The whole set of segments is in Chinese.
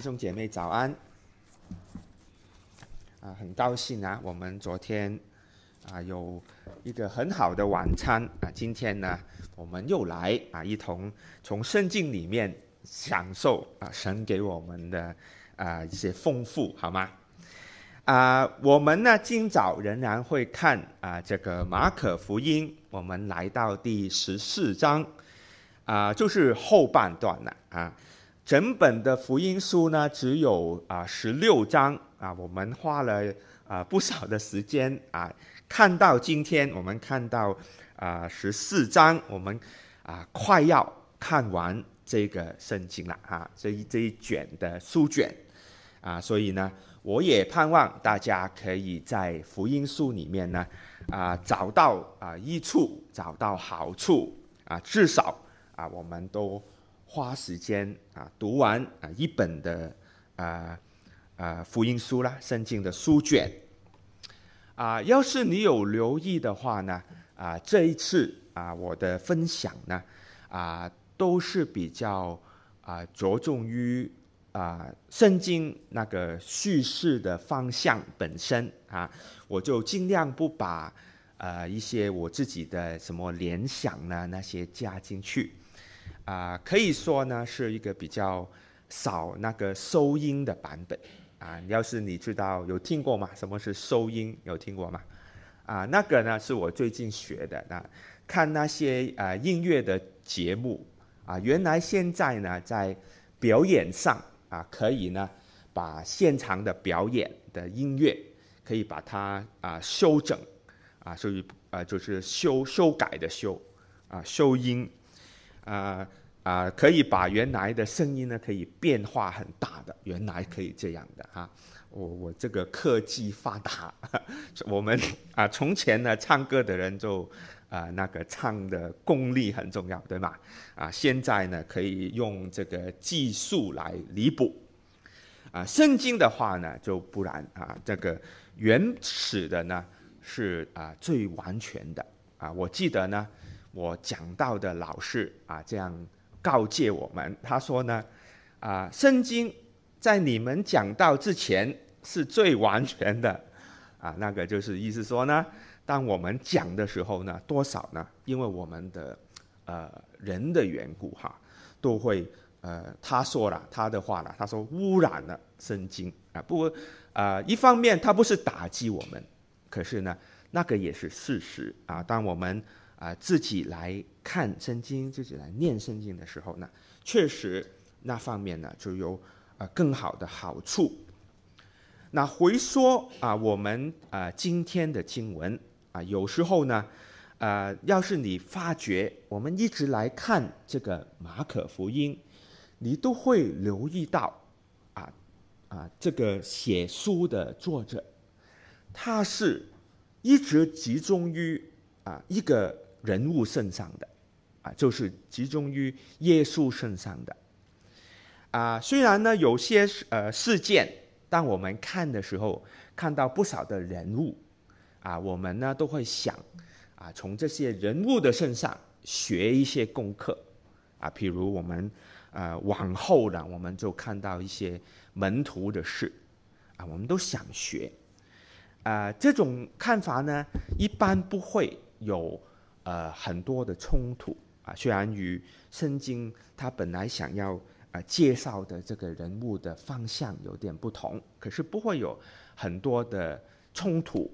弟兄姐妹早安！啊，很高兴啊，我们昨天啊有一个很好的晚餐啊，今天呢我们又来啊一同从圣经里面享受啊神给我们的啊一些丰富，好吗？啊，我们呢今早仍然会看啊这个马可福音，我们来到第十四章啊，就是后半段了啊。整本的福音书呢，只有啊十六章啊，我们花了啊不少的时间啊，看到今天我们看到啊十四章，我们啊快要看完这个圣经了啊，这一这一卷的书卷啊，所以呢，我也盼望大家可以在福音书里面呢啊找到啊益处，找到好处啊，至少啊我们都。花时间啊，读完啊一本的啊啊福音书啦，圣经的书卷啊，要是你有留意的话呢，啊这一次啊我的分享呢啊都是比较啊着重于啊圣经那个叙事的方向本身啊，我就尽量不把呃一些我自己的什么联想呢那些加进去。啊、可以说呢是一个比较少那个收音的版本啊。要是你知道有听过吗？什么是收音？有听过吗？啊，那个呢是我最近学的。那看那些、呃、音乐的节目啊，原来现在呢在表演上啊，可以呢把现场的表演的音乐可以把它啊修整啊，所以啊就是修修改的修啊修音。啊啊、可以把原来的声音呢，可以变化很大的，原来可以这样的哈。我我这个科技发达，我们啊从前呢唱歌的人就啊、那个唱的功力很重要，对吗？啊，现在呢可以用这个技术来弥补。啊，圣经的话呢就不然啊，这个原始的呢是啊最完全的啊。我记得呢。我讲道的老师啊，这样告诫我们，他说呢，啊，圣经在你们讲道之前是最完全的，啊，那个就是意思说呢，当我们讲的时候呢，多少呢？因为我们的呃人的缘故哈，都会呃他说了他的话了，他说污染了圣经啊，不过啊，一方面他不是打击我们，可是呢，那个也是事实啊，当我们。啊，自己来看圣经，自己来念圣经的时候呢，确实那方面呢就有啊更好的好处。那回说啊，我们啊今天的经文啊，有时候呢，啊，要是你发觉我们一直来看这个马可福音，你都会留意到啊啊这个写书的作者，他是一直集中于啊一个。人物身上的，啊，就是集中于耶稣身上的，啊，虽然呢有些呃事件，当我们看的时候，看到不少的人物，啊，我们呢都会想，啊，从这些人物的身上学一些功课，啊，譬如我们呃往后呢，我们就看到一些门徒的事，啊，我们都想学，啊，这种看法呢，一般不会有。呃，很多的冲突啊，虽然与圣经他本来想要啊、呃、介绍的这个人物的方向有点不同，可是不会有很多的冲突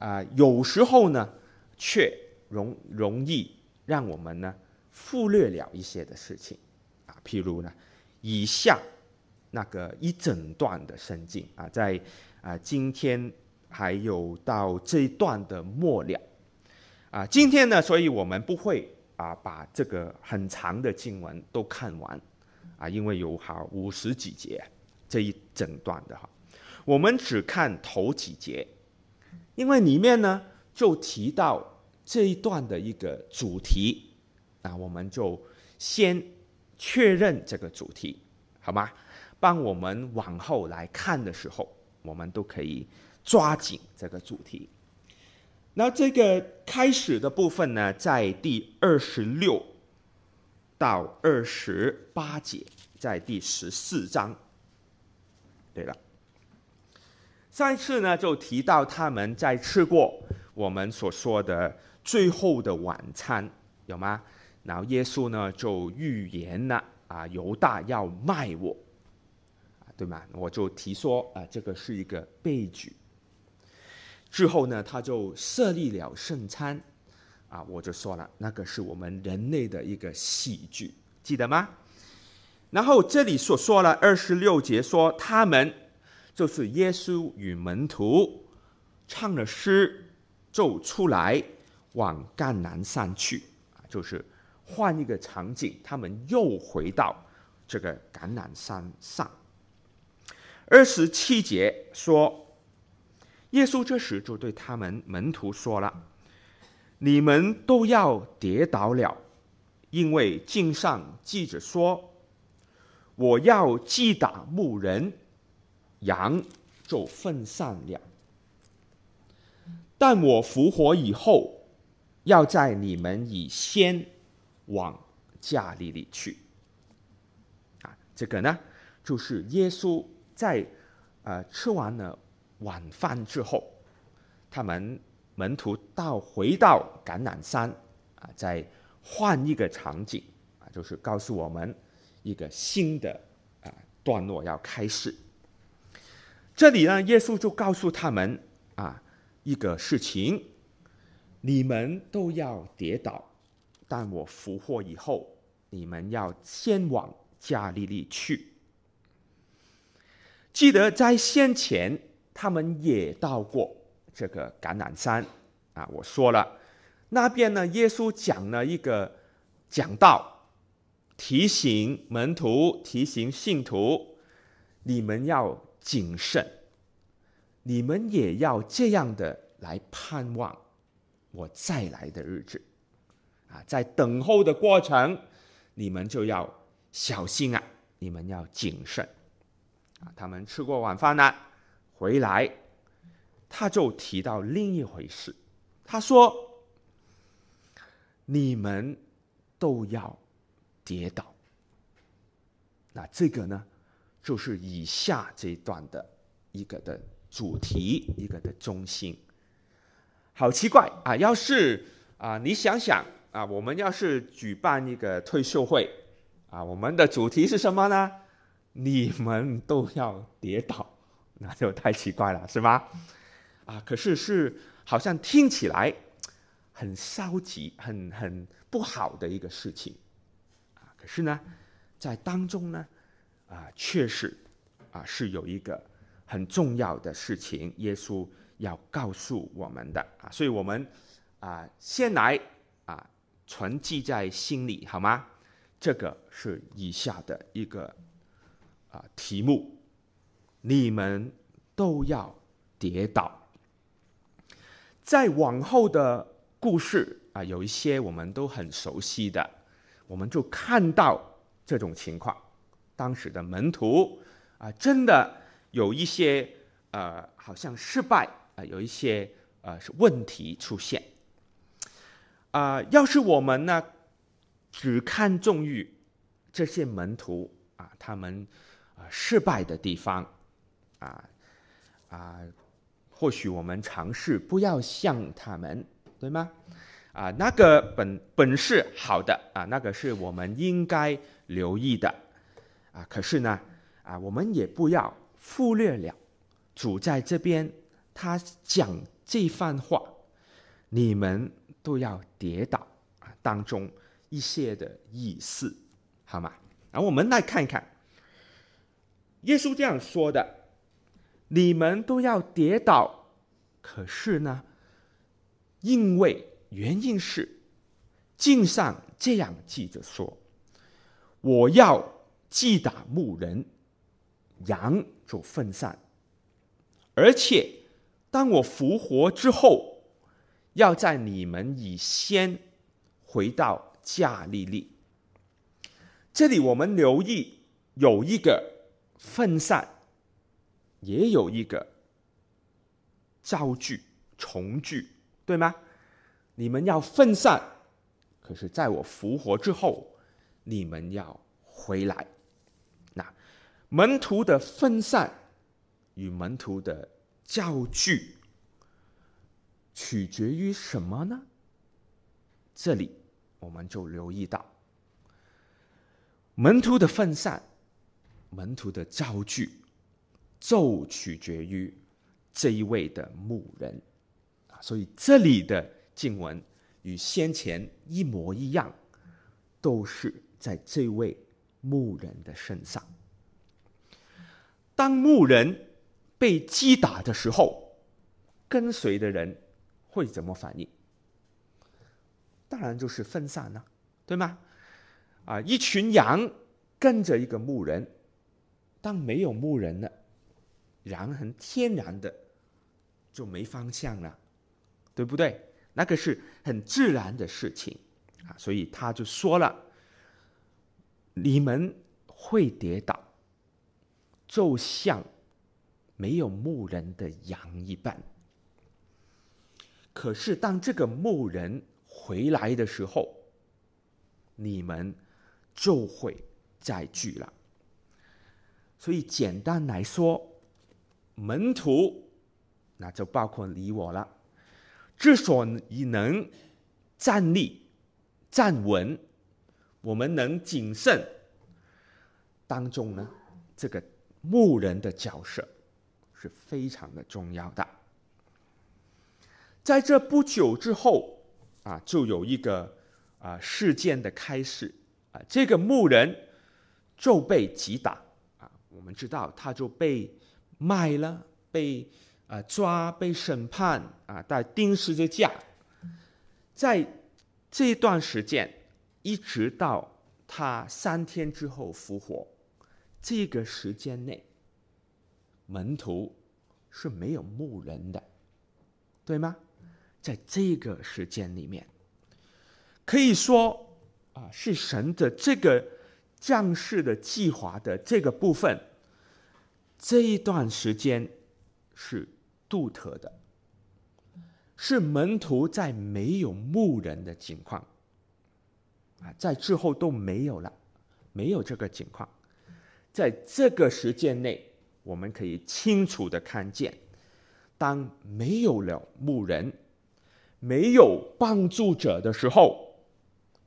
啊、有时候呢，却容容易让我们呢忽略了一些的事情啊。譬如呢，以下那个一整段的圣经啊，在啊、今天还有到这一段的末了。啊，今天呢，所以我们不会啊把这个很长的经文都看完，啊，因为有好五十几节这一整段的哈，我们只看头几节，因为里面呢就提到这一段的一个主题，那我们就先确认这个主题，好吗？帮我们往后来看的时候，我们都可以抓紧这个主题。那这个开始的部分呢，在第二十六到二十八节，在第十四章对了，上一次呢就提到他们在吃过我们所说的最后的晚餐，有吗？然后耶稣呢就预言了啊，犹大要卖我，啊，对吗？我就提说啊，这个是一个悲剧。之后呢，他就设立了圣餐，啊，我就说了，那个是我们人类的一个喜剧，记得吗？然后这里所说了二十六节说，他们就是耶稣与门徒唱了诗，就出来往橄榄山去，啊，就是换一个场景，他们又回到这个橄榄山上。二十七节说，耶稣这时就对他们门徒说了：“你们都要跌倒了，因为经上记着说。”我要击打牧人，羊就分散了。但我复活以后，要在你们以先往家里里去。啊，这个呢，就是耶稣在呃吃完了晚饭之后，他们门徒到回到橄榄山啊，再换一个场景啊，就是告诉我们。一个新的啊段落要开始。这里呢，耶稣就告诉他们啊一个事情：你们都要跌倒，但我复活以后，你们要先往加利利去。记得在先前，他们也到过这个橄榄山啊。我说了，那边呢，耶稣讲了一个讲道。提醒门徒，提醒信徒，你们要谨慎，你们也要这样的来盼望我再来的日子。啊，在等候的过程，你们就要小心啊，你们要谨慎。啊，他们吃过晚饭了，回来，他就提到另一回事，他说：“你们都要。”跌倒，那这个呢，就是以下这一段的一个的主题，一个的中心。好奇怪啊！要是啊，你想想啊，我们要是举办一个退休会啊，我们的主题是什么呢？你们都要跌倒，那就太奇怪了，是吗？啊，可是是好像听起来很消极、很很不好的一个事情。可是呢，在当中呢，啊，确实啊是有一个很重要的事情，耶稣要告诉我们的啊，所以我们啊先来啊存记在心里，好吗？这个是以下的一个啊题目，你们都要跌倒。在往后的故事啊，有一些我们都很熟悉的。我们就看到这种情况，当时的门徒啊，真的有一些呃，好像失败啊，有一些呃是问题出现。啊，要是我们呢，只看重于这些门徒啊，他们啊失败的地方，啊啊，或许我们尝试不要像他们，对吗？啊，那个本本是好的啊，那个是我们应该留意的啊。可是呢，啊，我们也不要忽略了主在这边他讲这番话，你们都要跌倒啊当中一些的意思，好吗？然后我们来看一看，耶稣这样说的，你们都要跌倒，可是呢，因为。原因是经上这样记着说：“我要击打牧人，羊就分散。而且当我复活之后，要在你们以先回到加利利。”这里我们留意有一个分散，也有一个造句重聚，对吗？你们要分散，可是在我复活之后，你们要回来。那门徒的分散与门徒的造句，取决于什么呢？这里我们就留意到，门徒的分散，门徒的造句，就取决于这一位的牧人啊。所以这里的经文与先前一模一样，都是在这位牧人的身上。当牧人被击打的时候，跟随的人会怎么反应？当然就是分散了，对吗？啊，一群羊跟着一个牧人，当没有牧人了，然很天然的就没方向了，对不对？那个是很自然的事情啊，所以他就说了：“你们会跌倒，就像没有牧人的羊一般。可是当这个牧人……”回来的时候，你们就会再聚了。所以简单来说，门徒那就包括你我了。之所以能站立、站稳，我们能谨慎，当中呢，这个牧人的角色是非常的重要的。在这不久之后。啊，就有一个啊事件的开始啊，这个牧人就被击打啊，我们知道他就被卖了，被啊抓，被审判啊，带钉十字架，在这段时间，一直到他三天之后复活，这个时间内，门徒是没有牧人的，对吗？在这个时间里面，可以说啊，是神的这个降世的计划的这个部分，这一段时间是独特的，是门徒在没有牧人的情况啊，在之后都没有了，没有这个情况，在这个时间内，我们可以清楚的看见，当没有了牧人。没有帮助者的时候，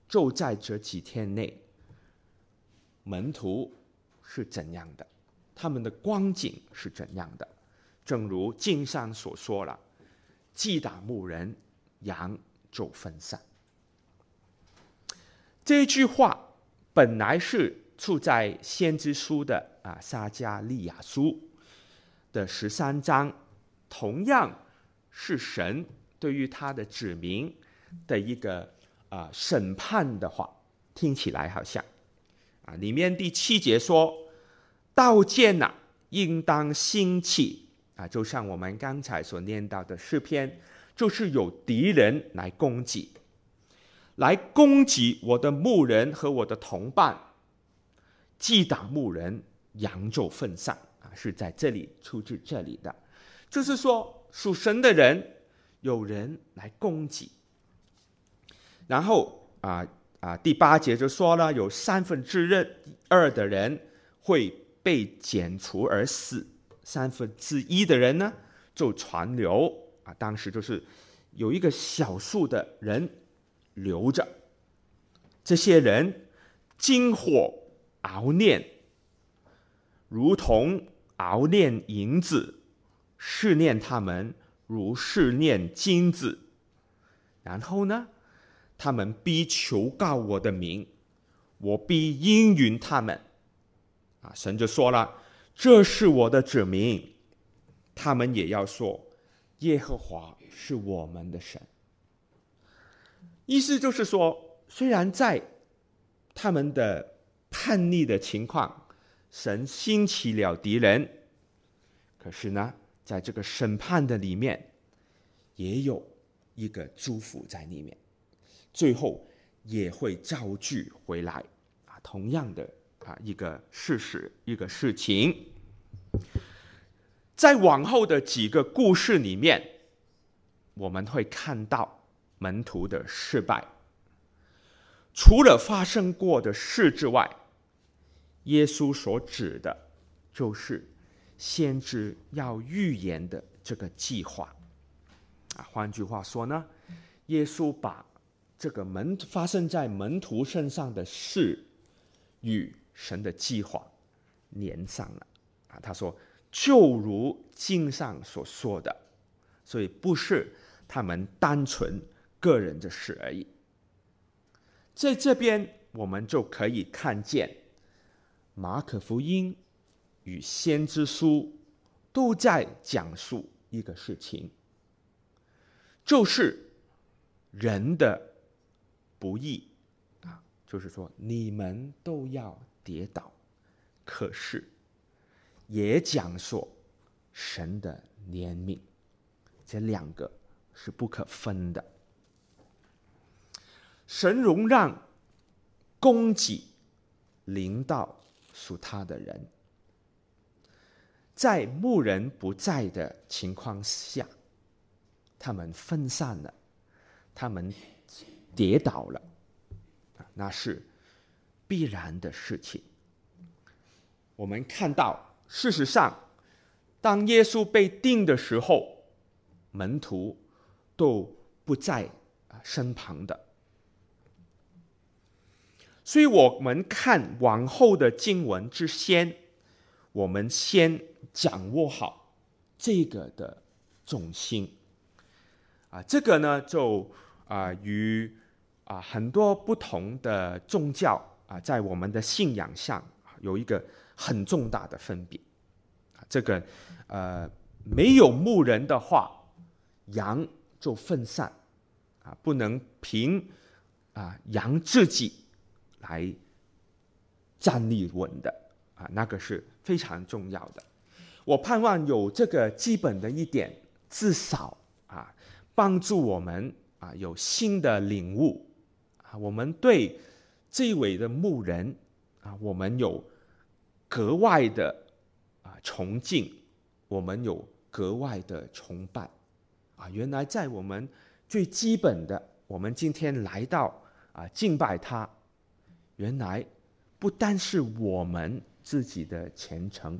就在这几天内，门徒是怎样的？他们的光景是怎样的？正如经上所说了：“击打牧人，羊就分散。”这句话本来是出在先知书的啊撒迦利亚书的十三章，同样是神。对于他的子民的一个啊、审判的话，听起来好像啊，里面第七节说：“刀剑呐，应当兴起啊！”就像我们刚才所念到的诗篇，就是有敌人来攻击，来攻击我的牧人和我的同伴，击打牧人，羊就分散啊！是在这里出自这里的，就是说属神的人。有人来攻击，然后啊啊，第八节就说了，有三分之二的人会被剪除而死，三分之一的人呢就传流啊。当时就是有一个小数的人留着，这些人经火熬炼，如同熬炼银子，试炼他们。如试炼金子，然后呢，他们必求告我的名，我必应允他们。啊，神就说了：“这是我的子民。”他们也要说：“耶和华是我们的神。”意思就是说，虽然在他们的叛逆的情况，神兴起了敌人，可是呢，在这个审判的里面，也有一个祝福在里面，最后也会招聚回来啊。同样的啊，一个事实，一个事情，在往后的几个故事里面，我们会看到门徒的失败。除了发生过的事之外，耶稣所指的，就是。先知要预言的这个计划。啊，换句话说呢，耶稣把这个门发生在门徒身上的事与神的计划连上了。啊，他说，就如经上所说的，所以不是他们单纯个人的事而已。在这边，我们就可以看见马可福音与先知书都在讲述一个事情。就是人的不义啊，就是说你们都要跌倒，可是也讲说神的怜悯，这两个是不可分的。神容让供给临到属他的人，在牧人不在的情况下。他们分散了，他们跌倒了，那是必然的事情。我们看到，事实上，当耶稣被定的时候，门徒都不在身旁的。所以，我们看往后的经文之先，我们先掌握好这个的重心。啊，这个呢，就啊与啊很多不同的宗教啊，在我们的信仰上有一个很重大的分别。这个呃没有牧人的话，羊就分散，啊不能凭啊羊自己来站立稳的，啊那个是非常重要的。我盼望有这个基本的一点，至少啊。帮助我们啊有新的领悟啊，我们对这一位的牧人啊，我们有格外的啊崇敬，我们有格外的崇拜啊。原来在我们最基本的，我们今天来到啊敬拜他，原来不单是我们自己的虔诚，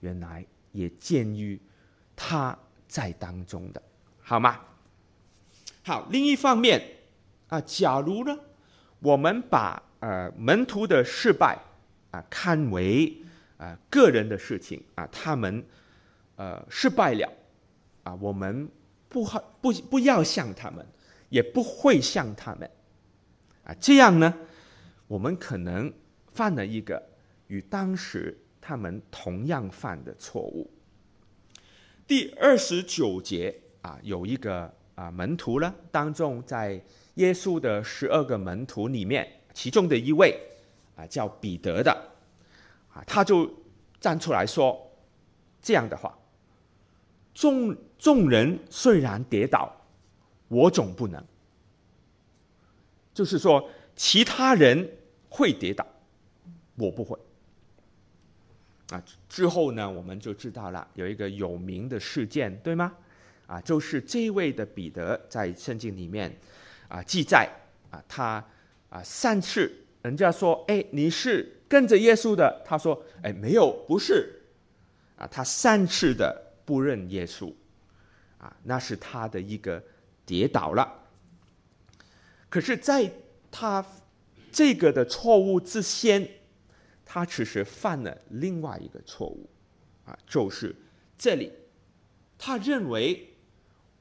原来也鉴于他在当中的。好吗？好，另一方面啊，假如呢，我们把呃门徒的失败啊看为啊、个人的事情啊，他们呃失败了啊，我们不好不不要像他们，也不会像他们啊，这样呢，我们可能犯了一个与当时他们同样犯的错误。第二十九节。啊，有一个啊门徒呢，当中在耶稣的十二个门徒里面，其中的一位啊叫彼得的，啊他就站出来说这样的话：众众人虽然跌倒，我总不能。就是说，其他人会跌倒，我不会。啊，之后呢，我们就知道了有一个有名的事件，对吗？啊，就是这位的彼得在圣经里面啊记载啊，他啊三次人家说，哎，你是跟着耶稣的，他说，哎，没有，不是，啊，他三次的不认耶稣，啊，那是他的一个跌倒了。可是，在他这个的错误之先，他其实犯了另外一个错误，啊，就是这里，他认为。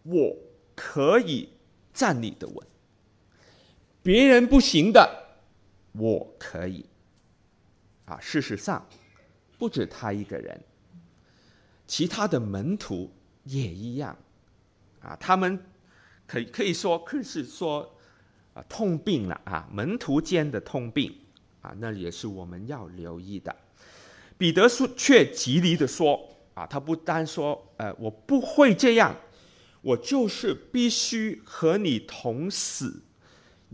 我可以站立的稳，别人不行的，我可以。啊，事实上，不止他一个人，其他的门徒也一样。啊，他们可以可以说，可是说啊，通病了啊，门徒间的通病啊，那也是我们要留意的。彼得说，却极力的说啊，他不单说，呃，我不会这样。我就是必须和你同死，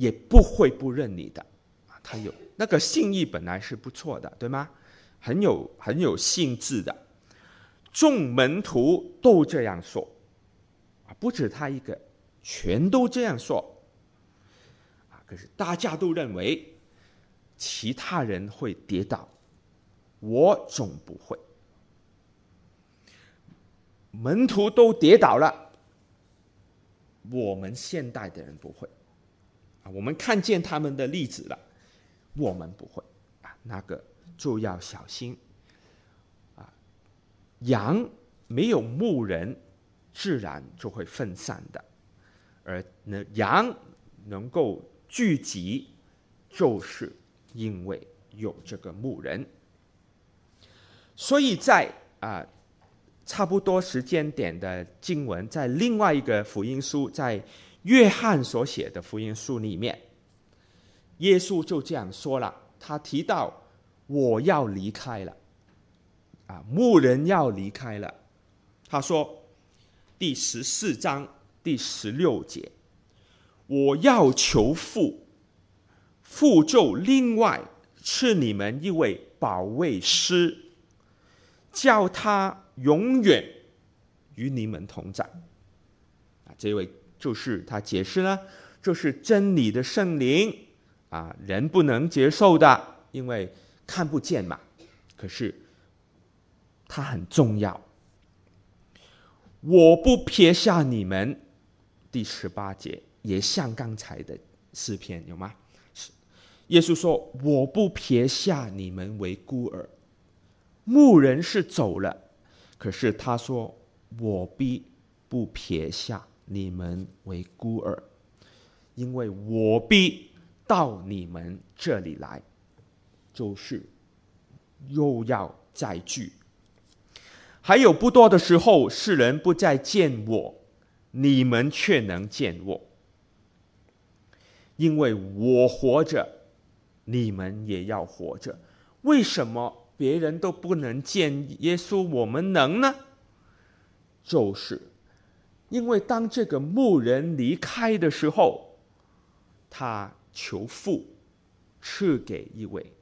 也不会不认你的。啊，他有那个信义本来是不错的，对吗？很有很有兴致的。众门徒都这样说，啊，不止他一个，全都这样说。啊，可是大家都认为其他人会跌倒，我总不会。门徒都跌倒了，我们现代的人不会啊。我们看见他们的例子了，我们不会啊。那个就要小心啊。羊没有牧人，自然就会分散的，而那羊能够聚集，就是因为有这个牧人。所以在啊。差不多时间点的经文，在另外一个福音书，在约翰所写的福音书里面，耶稣就这样说了。他提到我要离开了，啊，牧人要离开了。他说第十四章第十六节，我要求父，父就另外赐你们一位保卫师，叫他。永远与你们同在。啊，这位就是他解释了，就是真理的圣灵啊，人不能接受的，因为看不见嘛。可是他很重要。我不撇下你们，第十八节也像刚才的诗篇有吗？是，耶稣说：“我不撇下你们为孤儿。”牧人是走了。可是他说：“我必不撇下你们为孤儿，因为我必到你们这里来，就是又要再聚。还有不多的时候，世人不再见我，你们却能见我，因为我活着，你们也要活着。为什么？”别人都不能见耶稣，我们能呢？就是因为当这个牧人离开的时候，他求父赐给一位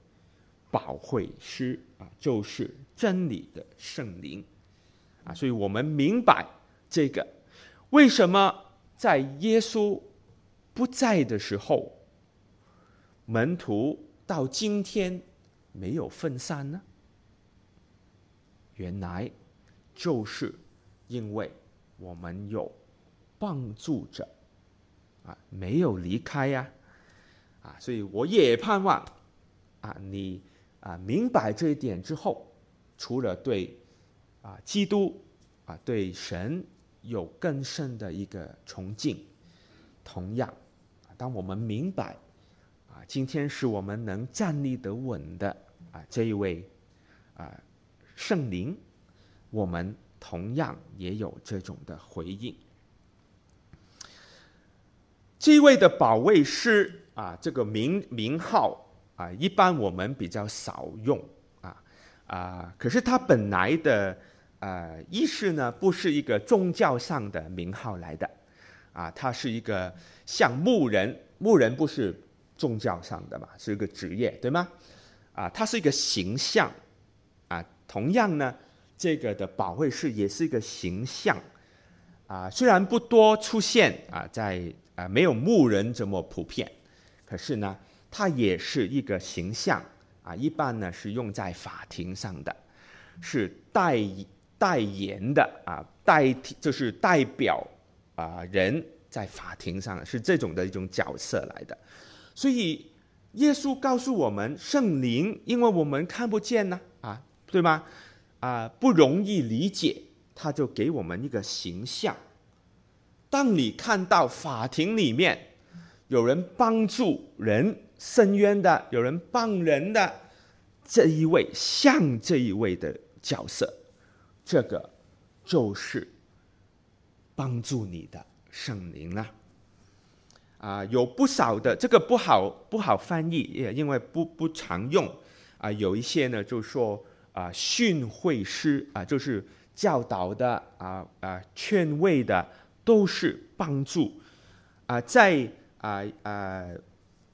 保惠师啊，就是真理的圣灵啊，所以我们明白这个为什么在耶稣不在的时候，门徒到今天没有分散呢？原来就是因为我们有帮助者啊，没有离开呀，啊，所以我也盼望啊，你啊明白这一点之后，除了对啊基督啊对神有更深的一个崇敬，同样，当我们明白啊，今天是我们能站立得稳的啊这一位啊。圣灵，我们同样也有这种的回应。这位的保卫师啊，这个名名号啊，一般我们比较少用啊啊。可是他本来的呃意思呢，不是一个宗教上的名号来的啊，他是一个像牧人，牧人不是宗教上的嘛，是一个职业，对吗？啊，他是一个形象啊。同样呢，这个的保惠师也是一个形象啊，虽然不多出现啊，在啊没有牧人这么普遍，可是呢，它也是一个形象啊。一般呢是用在法庭上的，是代代言的啊，代替就是代表啊人在法庭上是这种的一种角色来的。所以耶稣告诉我们，圣灵，因为我们看不见呢啊。对吗？啊、不容易理解，他就给我们一个形象。当你看到法庭里面有人帮助人伸冤的，有人帮人的，这一位像这一位的角色，这个就是帮助你的圣灵了。啊、有不少的这个不好不好翻译，也因为不不常用啊、有一些呢就说。啊，训诲师啊，就是教导的啊啊，劝慰的，都是帮助啊，在啊啊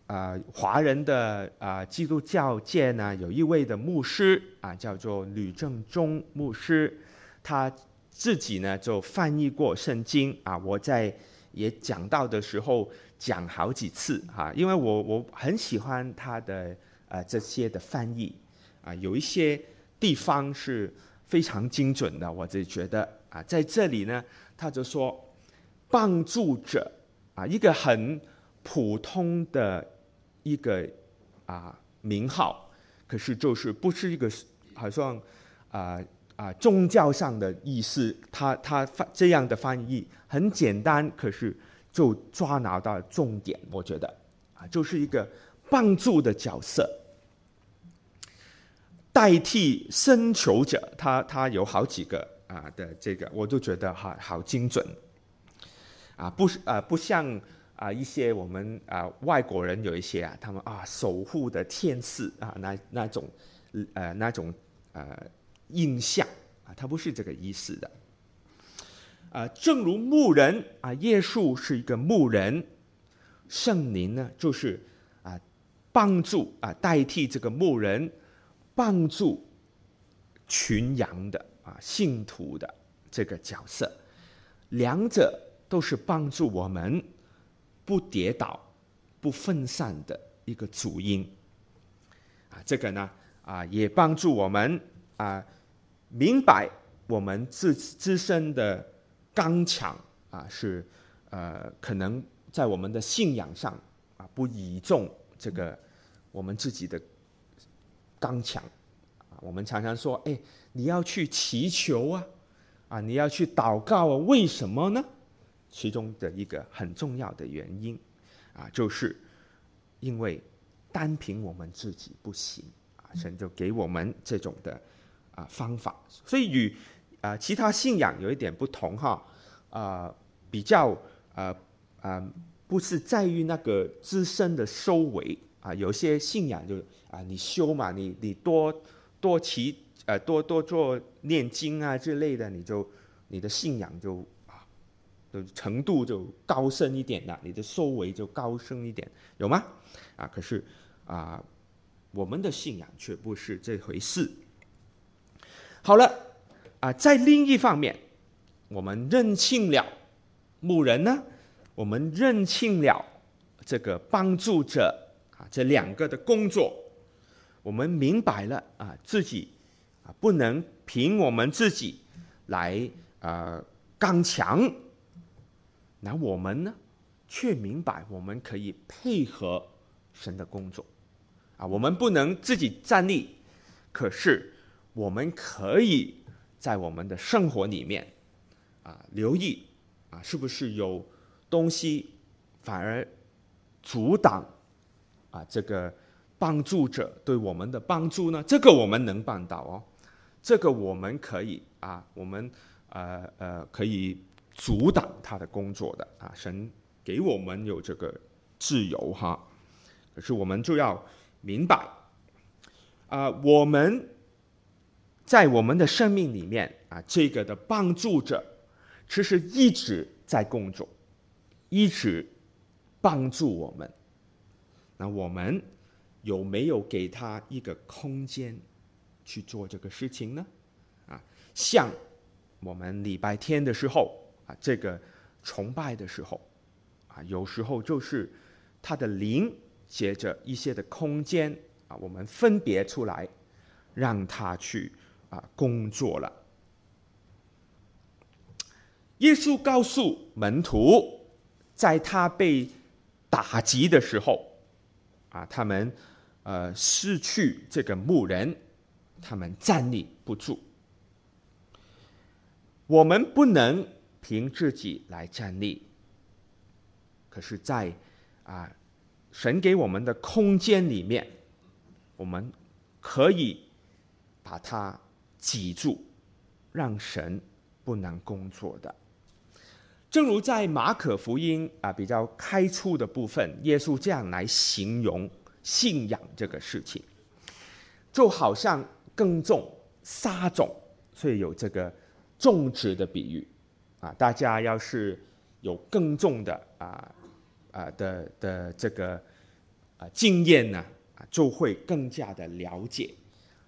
啊华人的啊基督教界呢，有一位的牧师啊，叫做吕正中牧师，他自己呢就翻译过圣经啊，我在也讲到的时候讲好几次哈，因为我我很喜欢他的呃这些的翻译啊，有一些。地方是非常精准的，我就觉得啊，在这里呢，他就说帮助者啊，一个很普通的一个啊名号，可是就是不是一个好像啊啊宗教上的意思，他他翻这样的翻译很简单，可是就抓拿到重点，我觉得啊，就是一个帮助的角色。代替申求者，他他有好几个啊的这个，我都觉得哈好精准，啊不是啊不像啊一些我们啊外国人有一些啊他们啊守护的天使啊那那种呃那种呃印象啊，他不是这个意思的，啊正如牧人啊，耶稣是一个牧人，圣灵呢就是啊帮助啊代替这个牧人。帮助群羊的啊信徒的这个角色，两者都是帮助我们不跌倒、不分散的一个主因啊。这个呢啊，也帮助我们啊明白我们自自身的刚强啊，是呃可能在我们的信仰上啊不倚重这个我们自己的。刚强啊！我们常常说：“哎，你要去祈求啊，啊，你要去祷告啊，为什么呢？”其中的一个很重要的原因啊，就是因为单凭我们自己不行啊，神就给我们这种的啊方法。所以与啊其他信仰有一点不同哈啊，比较啊啊，不是在于那个自身的修为。啊，有些信仰就啊，你修嘛，你你多多祈呃多多做念经啊之类的，你就你的信仰就啊的程度就高深一点了，你的修为就高深一点，有吗？啊，可是啊，我们的信仰却不是这回事。好了，啊，在另一方面，我们认清了牧人呢，我们认清了这个帮助者。这两个的工作，我们明白了啊，自己啊不能凭我们自己来啊刚强，那我们呢，却明白我们可以配合神的工作，啊，我们不能自己站立，可是我们可以在我们的生活里面啊留意啊，是不是有东西反而阻挡。啊，这个帮助者对我们的帮助呢？这个我们能办到哦，这个我们可以啊，我们呃呃可以阻挡他的工作的啊。神给我们有这个自由哈，可是我们就要明白啊，我们在我们的生命里面啊，这个的帮助者其实一直在工作，一直帮助我们。那我们有没有给他一个空间去做这个事情呢？啊，像我们礼拜天的时候啊，这个崇拜的时候啊，有时候就是他的灵借着一些的空间啊，我们分别出来让他去啊工作了。耶稣告诉门徒，在他被打击的时候。啊，他们呃失去这个牧人，他们站立不住。我们不能凭自己来站立，可是在，啊神给我们的空间里面，我们可以把它挤住，让神不能工作的。正如在马可福音啊比较开初的部分，耶稣这样来形容信仰这个事情，就好像耕种、撒种，所以有这个种植的比喻啊。大家要是有耕种的啊啊的的这个啊经验呢啊，就会更加的了解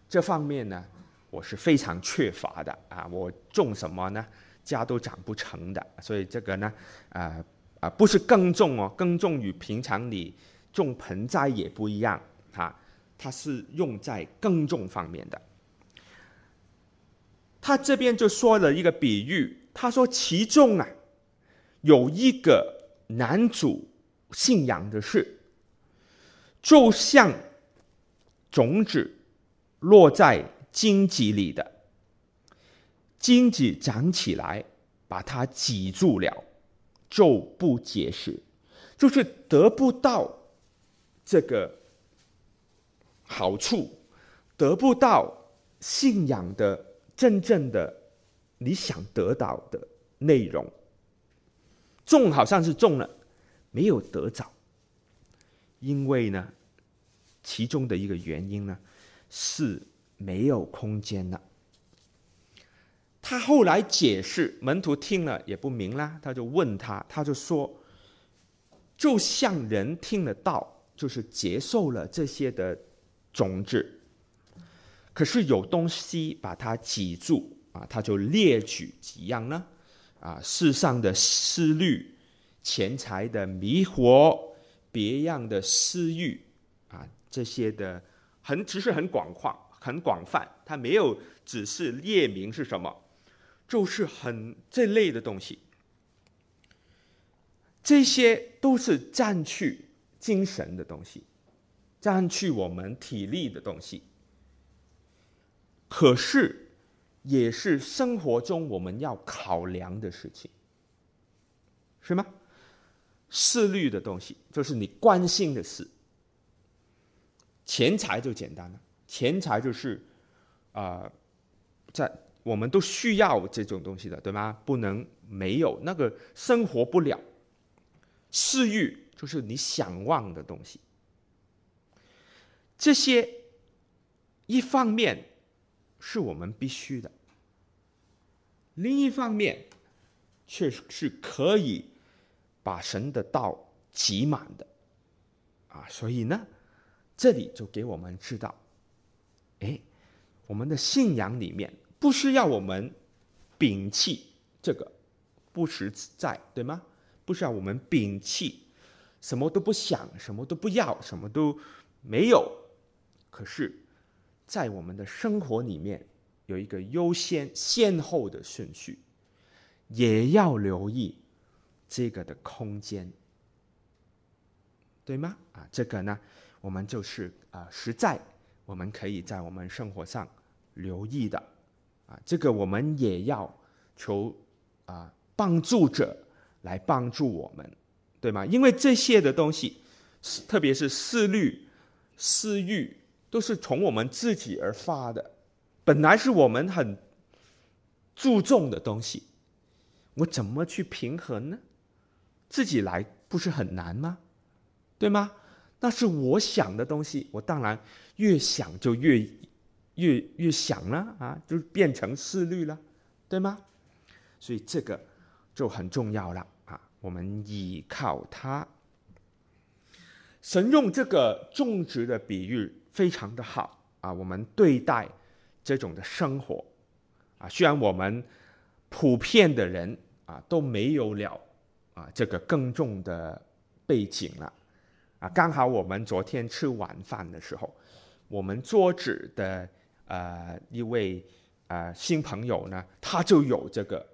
这方面呢。我是非常缺乏的啊，我种什么呢？家都长不成的，所以这个呢，啊、呃、啊，不是耕种哦，耕种与平常你种盆栽也不一样哈，它是用在耕种方面的。他这边就说了一个比喻，他说其中啊有一个男主信仰的是，就像种子落在荆棘里的，荆棘长起来把它挤住了，就不结实，就是得不到这个好处，得不到信仰的真正的你想得到的内容。种好像是种了，没有得着，因为呢，其中的一个原因呢，是没有空间了。他后来解释，门徒听了也不明啦，他就问他，他就说，就像人听了道，就是接受了这些的种子，可是有东西把它挤住啊，他就列举几样呢？啊，世上的思虑、钱财的迷惑、别样的私欲啊，这些的很只是很广泛、很广泛，他没有只是列明是什么，就是很这类的东西，这些都是占据精神的东西，占据我们体力的东西，可是。也是生活中我们要考量的事情，是吗？思虑的东西就是你关心的事。钱财就简单了，钱财就是啊、呃，在我们都需要这种东西的，对吗？不能没有那个生活不了。私欲就是你想望的东西，这些一方面是我们必须的。另一方面，却是可以把神的道挤满的，啊，所以呢，这里就给我们知道，哎，我们的信仰里面不是要我们摒弃这个不实在，对吗？不是要我们摒弃，什么都不想，什么都不要，什么都没有。可是，在我们的生活里面。有一个优先先后的顺序，也要留意这个的空间，对吗？啊，这个呢，我们就是啊，实在我们可以在我们生活上留意的，啊，这个我们也要求啊帮助者来帮助我们，对吗？因为这些的东西，特别是思虑、私欲，都是从我们自己而发的。本来是我们很注重的东西，我怎么去平衡呢？自己来不是很难吗？对吗？那是我想的东西，我当然越想就越越越想了啊，就变成思虑了，对吗？所以这个就很重要了啊！我们依靠它。神用这个种植的比喻非常的好啊，我们对待。这种的生活，啊，虽然我们普遍的人啊都没有了啊这个耕种的背景了，啊，刚好我们昨天吃晚饭的时候，我们桌子的呃一位呃新朋友呢，他就有这个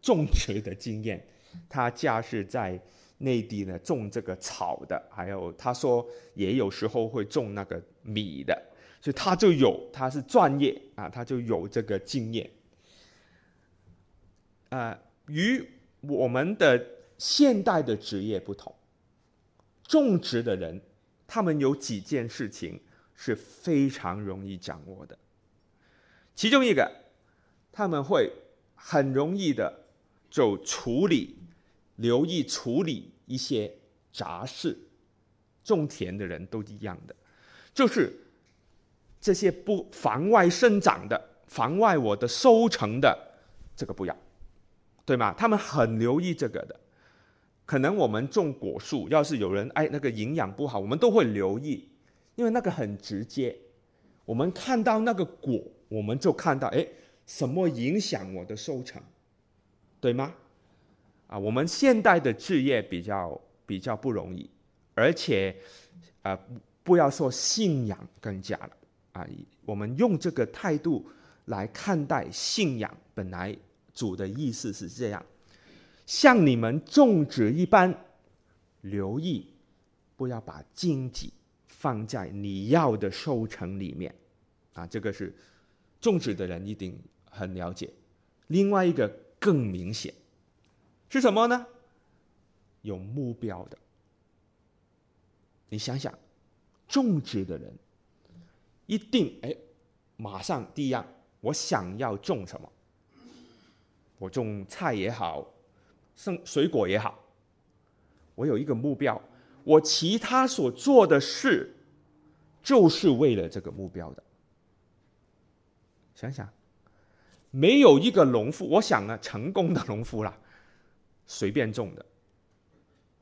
种植的经验，他家是在内地呢种这个草的，还有他说也有时候会种那个米的。所以他就有，他是专业啊，他就有这个经验。呃，与我们的现代的职业不同，种植的人，他们有几件事情是非常容易掌握的。其中一个，他们会很容易的就处理、留意处理一些杂事。种田的人都一样的，就是。这些不妨碍生长的、妨碍我的收成的，这个不要，对吗？他们很留意这个的。可能我们种果树，要是有人哎那个营养不好，我们都会留意，因为那个很直接。我们看到那个果，我们就看到哎什么影响我的收成，对吗？啊，我们现代的置业比较比较不容易，而且啊不要说信仰更加了。啊，我们用这个态度来看待信仰。本来主的意思是这样，像你们种植一般，留意不要把荆棘放在你要的收成里面。啊，这个是种植的人一定很了解。另外一个更明显是什么呢？有目标的。你想想，种植的人一定哎，马上第一样，我想要种什么？我种菜也好，生水果也好，我有一个目标。我其他所做的事，就是为了这个目标的。想想，没有一个农夫，我想呢，成功的农夫啦，随便种的。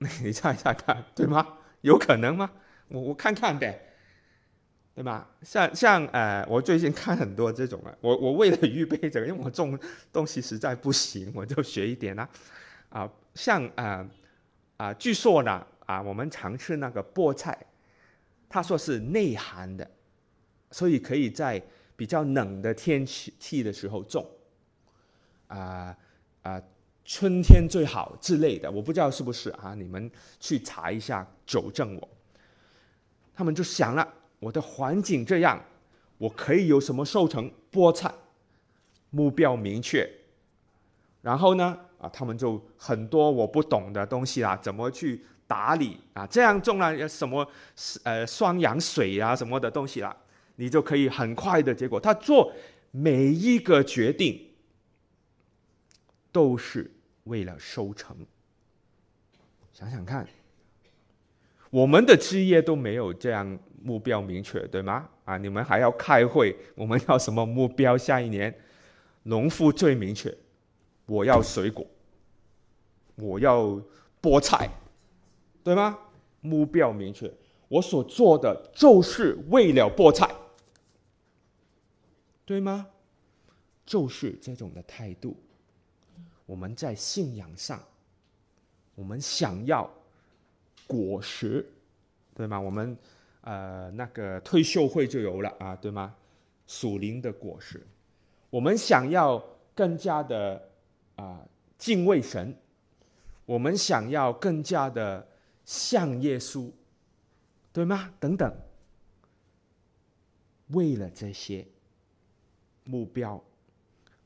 你猜猜看，对吗？有可能吗？我我看看呗，对吧？像像呃，我最近看很多这种啊，我我为了预备这个，因为我种东西实在不行，我就学一点啦。啊，像啊啊、据说呢啊，我们常吃那个菠菜，他说是内寒的，所以可以在比较冷的天气气的时候种。啊、啊。春天最好之类的，我不知道是不是啊？你们去查一下，纠正我。他们就想了，我的环境这样，我可以有什么收成？菠菜，目标明确。然后呢，啊，他们就很多我不懂的东西啦，怎么去打理啊？这样种了什么？呃，双氧水啊什么的东西啦，你就可以很快的结果。他做每一个决定都是。为了收成，想想看，我们的职业都没有这样目标明确，对吗？啊，你们还要开会，我们要什么目标？下一年，农夫最明确，我要水果，我要菠菜，对吗？目标明确，我所做的就是为了菠菜，对吗？就是这种的态度。我们在信仰上，我们想要果实，对吗？我们呃那个退休会就有了啊，对吗？属灵的果实，我们想要更加的啊、敬畏神，我们想要更加的像耶稣，对吗？等等，为了这些目标。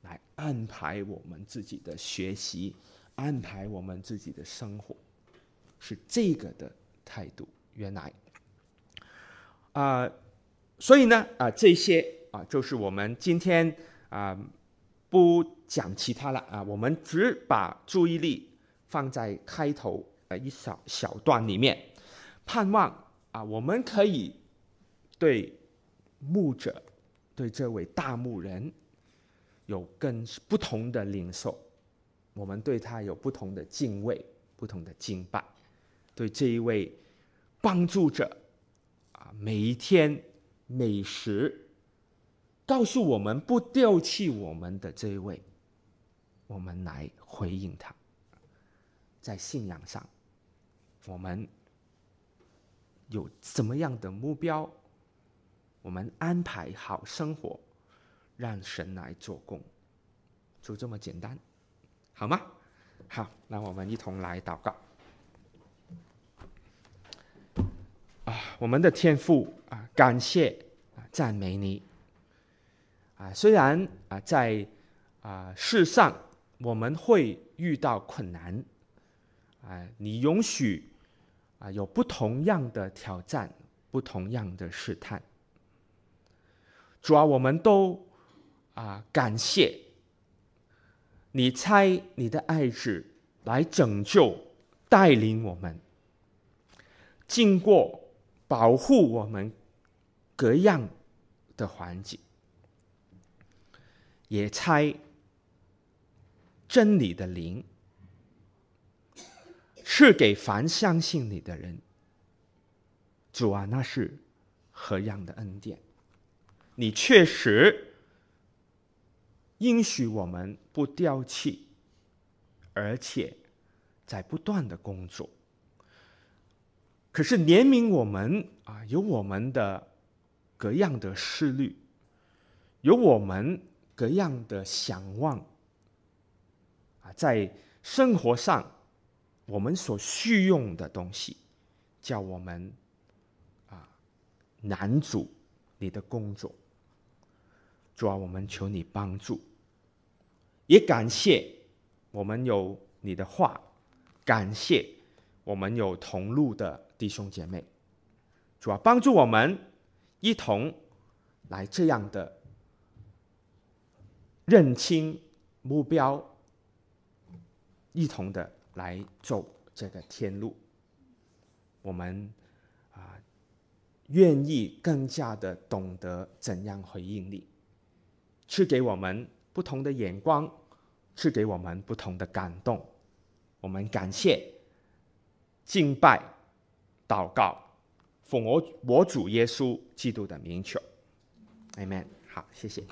来安排我们自己的学习，安排我们自己的生活，是这个的态度。原来，啊、所以呢，啊、这些啊、就是我们今天啊、不讲其他了啊、我们只把注意力放在开头呃一小小段里面，盼望啊、我们可以对牧者，对这位大牧人。有更不同的领受，我们对他有不同的敬畏、不同的敬拜，对这一位帮助者啊，每一天每时告诉我们不丢弃我们的这一位，我们来回应他。在信仰上，我们有怎么样的目标？我们安排好生活。让神来做工，就这么简单，好吗？好，那我们一同来祷告。啊，我们的天父啊，感谢啊，赞美你。啊，虽然啊，在啊世上我们会遇到困难，啊，你允许啊有不同样的挑战，不同样的试探。主啊，我们都。啊，感谢你差你的爱子来拯救、带领我们，经过保护我们各样的环境，也差真理的灵赐给凡相信你的人。主啊，那是何样的恩典？你确实。应许我们不丢弃，而且在不断的工作。可是怜悯我们啊，有我们的各样的思虑，有我们各样的想望啊，在生活上我们所需用的东西，叫我们啊难主你的工作。主啊，我们求你帮助，也感谢我们有你的话，感谢我们有同路的弟兄姐妹。主啊，帮助我们一同来这样的认清目标，一同的来走这个天路。我们啊，愿意更加的懂得怎样回应你。去给我们不同的眼光，去给我们不同的感动。我们感谢、敬拜、祷告，奉我我主耶稣基督的名求，阿门。好，谢谢。